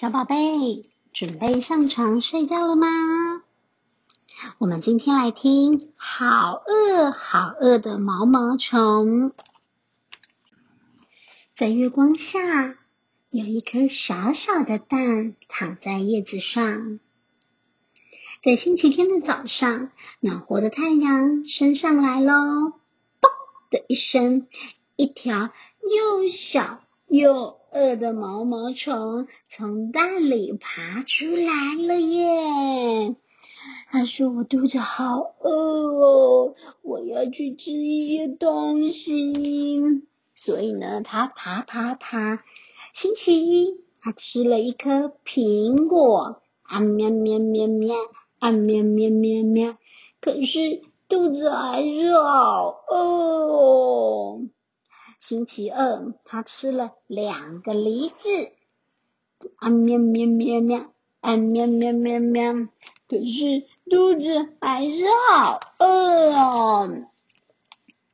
小宝贝，准备上床睡觉了吗？我们今天来听《好饿好饿的毛毛虫》。在月光下，有一颗小小的蛋躺在叶子上。在星期天的早上，暖和的太阳升上来喽！嘣的一声，一条又小又……饿的毛毛虫从蛋里爬出来了耶！他说：“我肚子好饿哦，我要去吃一些东西。”所以呢，他爬爬爬。星期一，他吃了一颗苹果，啊喵喵喵喵，啊喵喵喵喵。可是肚子还是好饿哦。星期二，他吃了两个梨子，啊喵喵喵喵，啊喵喵喵喵，可是肚子还是好饿哦。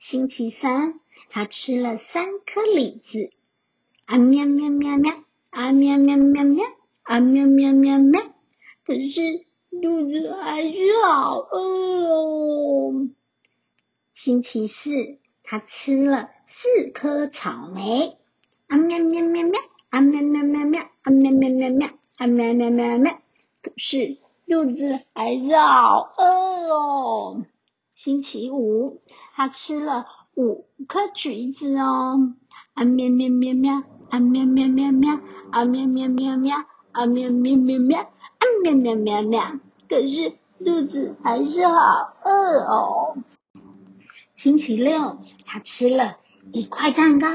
星期三，他吃了三颗梨子，啊喵喵喵喵，啊喵喵喵喵，啊喵喵喵喵，可是肚子还是好饿哦。星期四，他吃了。四颗草莓，啊喵喵喵喵，啊喵喵喵喵，啊喵喵喵喵，啊喵喵喵喵，可是肚子还是好饿哦。星期五，他吃了五颗橘子哦，啊喵喵喵喵，啊喵喵喵喵，啊喵喵喵喵，啊喵喵喵喵，啊喵喵喵喵，可是肚子还是好饿哦。星期六，他吃了。一块蛋糕，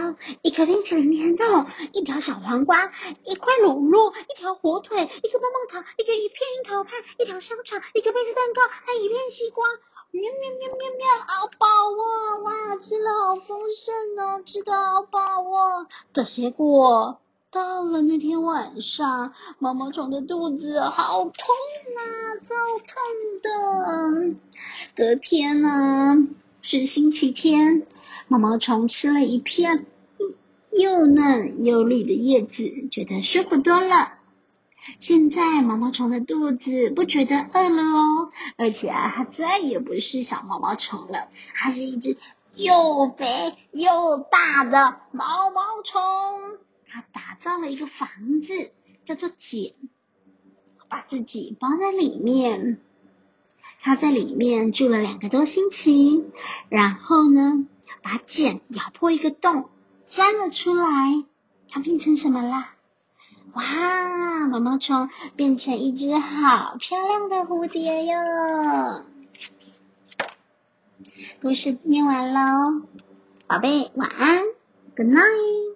一颗冰淇淋甜豆，一条小黄瓜，一块乳酪，一条火腿，一个棒棒糖，一个一片樱桃派，一条香肠，一个杯子蛋糕，还一片西瓜。喵喵喵喵喵，好饱哦！哇，吃了好丰盛哦，吃的好饱哦。的结果到了那天晚上，毛毛虫的肚子好痛啊，超痛的。隔天呢，是星期天。毛毛虫吃了一片又嫩又绿的叶子，觉得舒服多了。现在毛毛虫的肚子不觉得饿了哦，而且啊，它再也不是小毛毛虫了，它是一只又肥又大的毛毛虫。它打造了一个房子，叫做茧，把自己包在里面。它在里面住了两个多星期，然后呢？把茧咬破一个洞，钻了出来。它变成什么啦？哇，毛毛虫变成一只好漂亮的蝴蝶哟！故事念完喽，宝贝晚安，Good night。